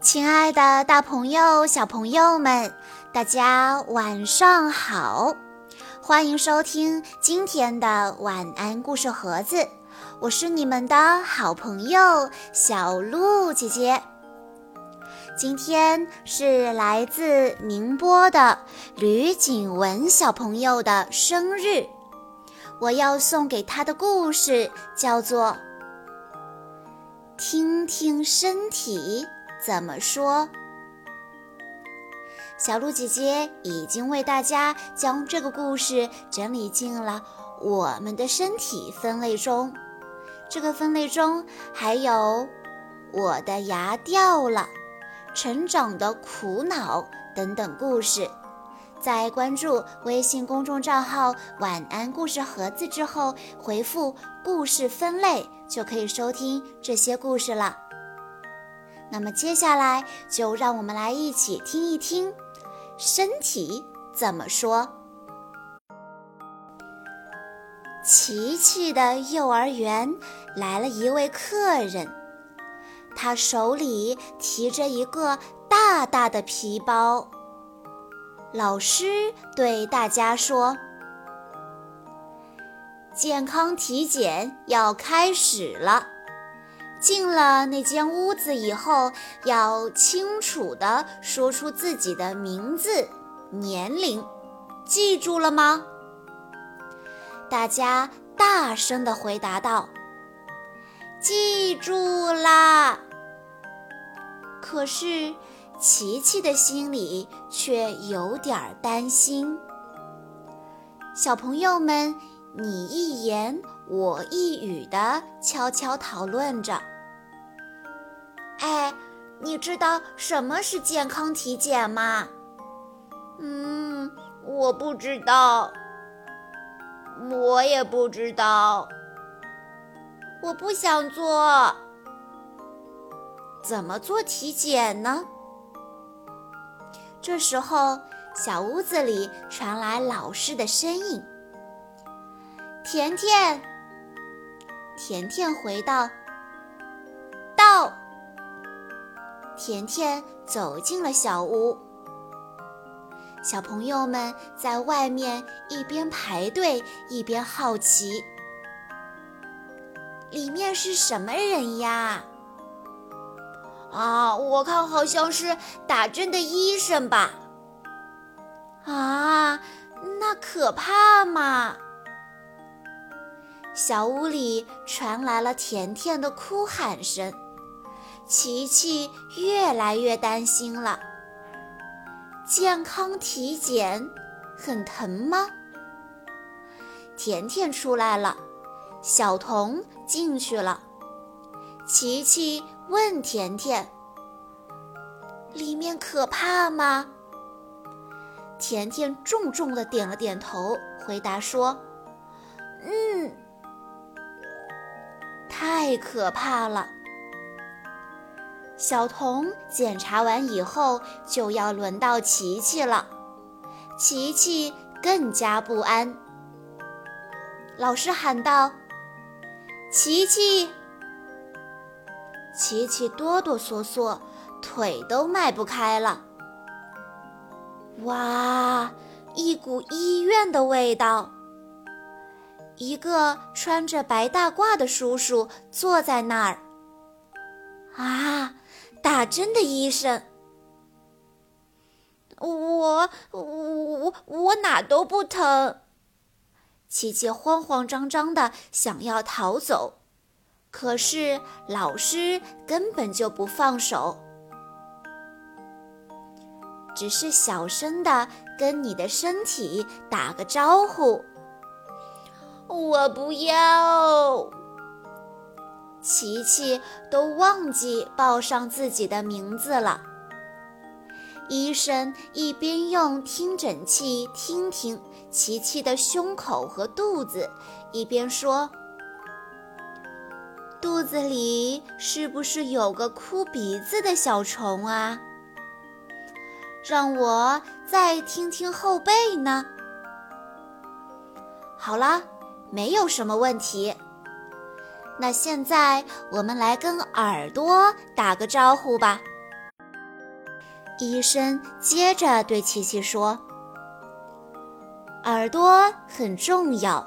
亲爱的，大朋友、小朋友们，大家晚上好！欢迎收听今天的晚安故事盒子，我是你们的好朋友小鹿姐姐。今天是来自宁波的吕景文小朋友的生日，我要送给他的故事叫做《听听身体》。怎么说？小鹿姐姐已经为大家将这个故事整理进了我们的身体分类中。这个分类中还有我的牙掉了、成长的苦恼等等故事。在关注微信公众账号“晚安故事盒子”之后，回复“故事分类”就可以收听这些故事了。那么接下来就让我们来一起听一听，身体怎么说。琪琪的幼儿园来了一位客人，他手里提着一个大大的皮包。老师对大家说：“健康体检要开始了。”进了那间屋子以后，要清楚地说出自己的名字、年龄，记住了吗？大家大声地回答道：“记住啦！”可是琪琪的心里却有点担心。小朋友们，你一言我一语地悄悄讨论着。哎，你知道什么是健康体检吗？嗯，我不知道。我也不知道。我不想做。怎么做体检呢？这时候，小屋子里传来老师的声音：“甜甜。”甜甜回道：“到。”甜甜走进了小屋，小朋友们在外面一边排队一边好奇：“里面是什么人呀？”啊，我看好像是打针的医生吧。啊，那可怕吗？小屋里传来了甜甜的哭喊声。琪琪越来越担心了。健康体检很疼吗？甜甜出来了，小童进去了。琪琪问甜甜：“里面可怕吗？”甜甜重重地点了点头，回答说：“嗯，太可怕了。”小童检查完以后，就要轮到琪琪了。琪琪更加不安。老师喊道：“琪琪！”琪琪哆哆嗦嗦，腿都迈不开了。哇，一股医院的味道。一个穿着白大褂的叔叔坐在那儿。啊！打针的医生，我我我哪都不疼。琪琪慌慌张张的想要逃走，可是老师根本就不放手，只是小声的跟你的身体打个招呼。我不要。琪琪都忘记报上自己的名字了。医生一边用听诊器听听琪琪的胸口和肚子，一边说：“肚子里是不是有个哭鼻子的小虫啊？让我再听听后背呢。”好了，没有什么问题。那现在我们来跟耳朵打个招呼吧。医生接着对琪琪说：“耳朵很重要，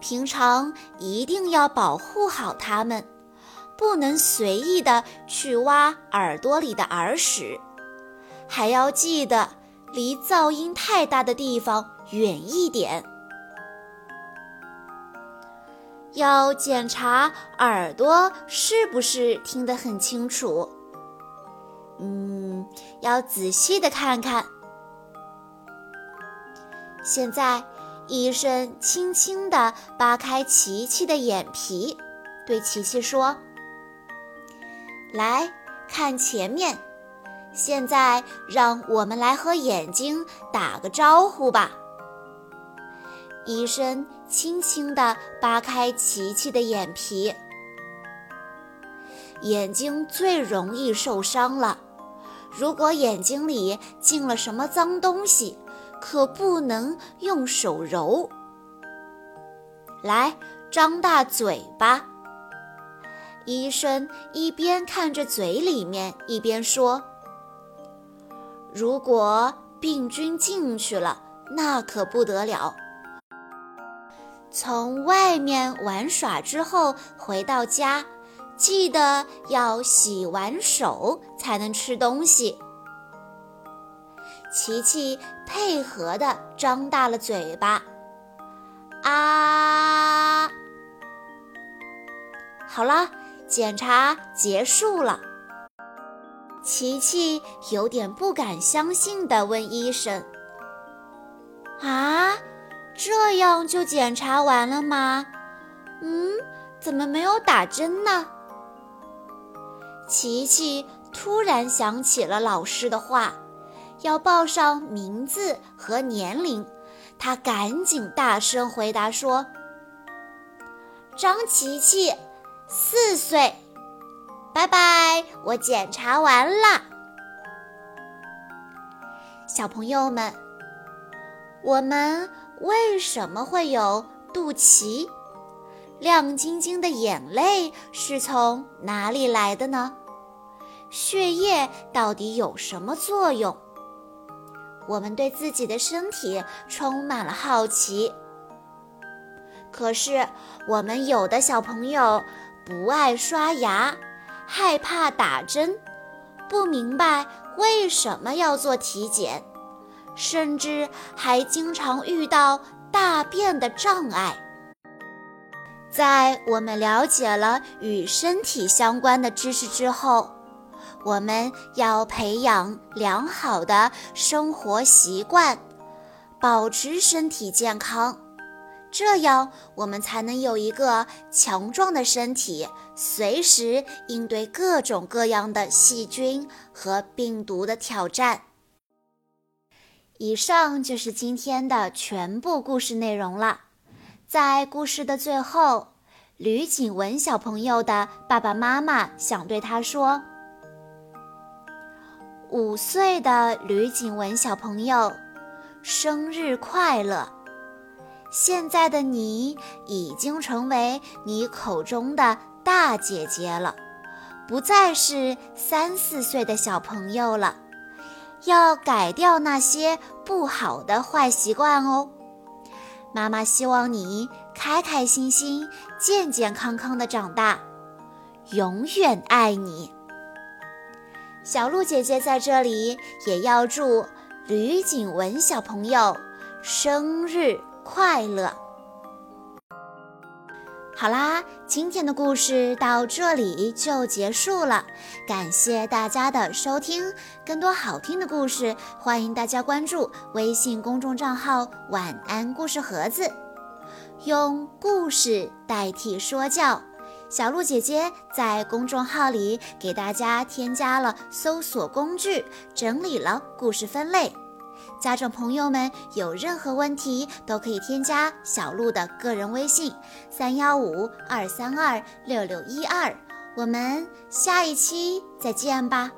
平常一定要保护好它们，不能随意的去挖耳朵里的耳屎，还要记得离噪音太大的地方远一点。要检查耳朵是不是听得很清楚。”嗯，要仔细的看看。现在，医生轻轻地扒开琪琪的眼皮，对琪琪说：“来看前面。现在，让我们来和眼睛打个招呼吧。”医生轻轻地扒开琪琪的眼皮，眼睛最容易受伤了。如果眼睛里进了什么脏东西，可不能用手揉。来，张大嘴巴。医生一边看着嘴里面，一边说：“如果病菌进去了，那可不得了。从外面玩耍之后回到家。”记得要洗完手才能吃东西。琪琪配合地张大了嘴巴，啊！好了，检查结束了。琪琪有点不敢相信地问医生：“啊，这样就检查完了吗？嗯，怎么没有打针呢？”琪琪突然想起了老师的话，要报上名字和年龄。他赶紧大声回答说：“张琪琪，四岁。拜拜，我检查完了。”小朋友们，我们为什么会有肚脐？亮晶晶的眼泪是从哪里来的呢？血液到底有什么作用？我们对自己的身体充满了好奇。可是，我们有的小朋友不爱刷牙，害怕打针，不明白为什么要做体检，甚至还经常遇到大便的障碍。在我们了解了与身体相关的知识之后，我们要培养良好的生活习惯，保持身体健康，这样我们才能有一个强壮的身体，随时应对各种各样的细菌和病毒的挑战。以上就是今天的全部故事内容了。在故事的最后，吕景文小朋友的爸爸妈妈想对他说：“五岁的吕景文小朋友，生日快乐！现在的你已经成为你口中的大姐姐了，不再是三四岁的小朋友了。要改掉那些不好的坏习惯哦。”妈妈希望你开开心心、健健康康的长大，永远爱你。小鹿姐姐在这里也要祝吕景文小朋友生日快乐。好啦，今天的故事到这里就结束了，感谢大家的收听。更多好听的故事，欢迎大家关注微信公众账号“晚安故事盒子”，用故事代替说教。小鹿姐姐在公众号里给大家添加了搜索工具，整理了故事分类。家长朋友们有任何问题都可以添加小鹿的个人微信：三幺五二三二六六一二。我们下一期再见吧。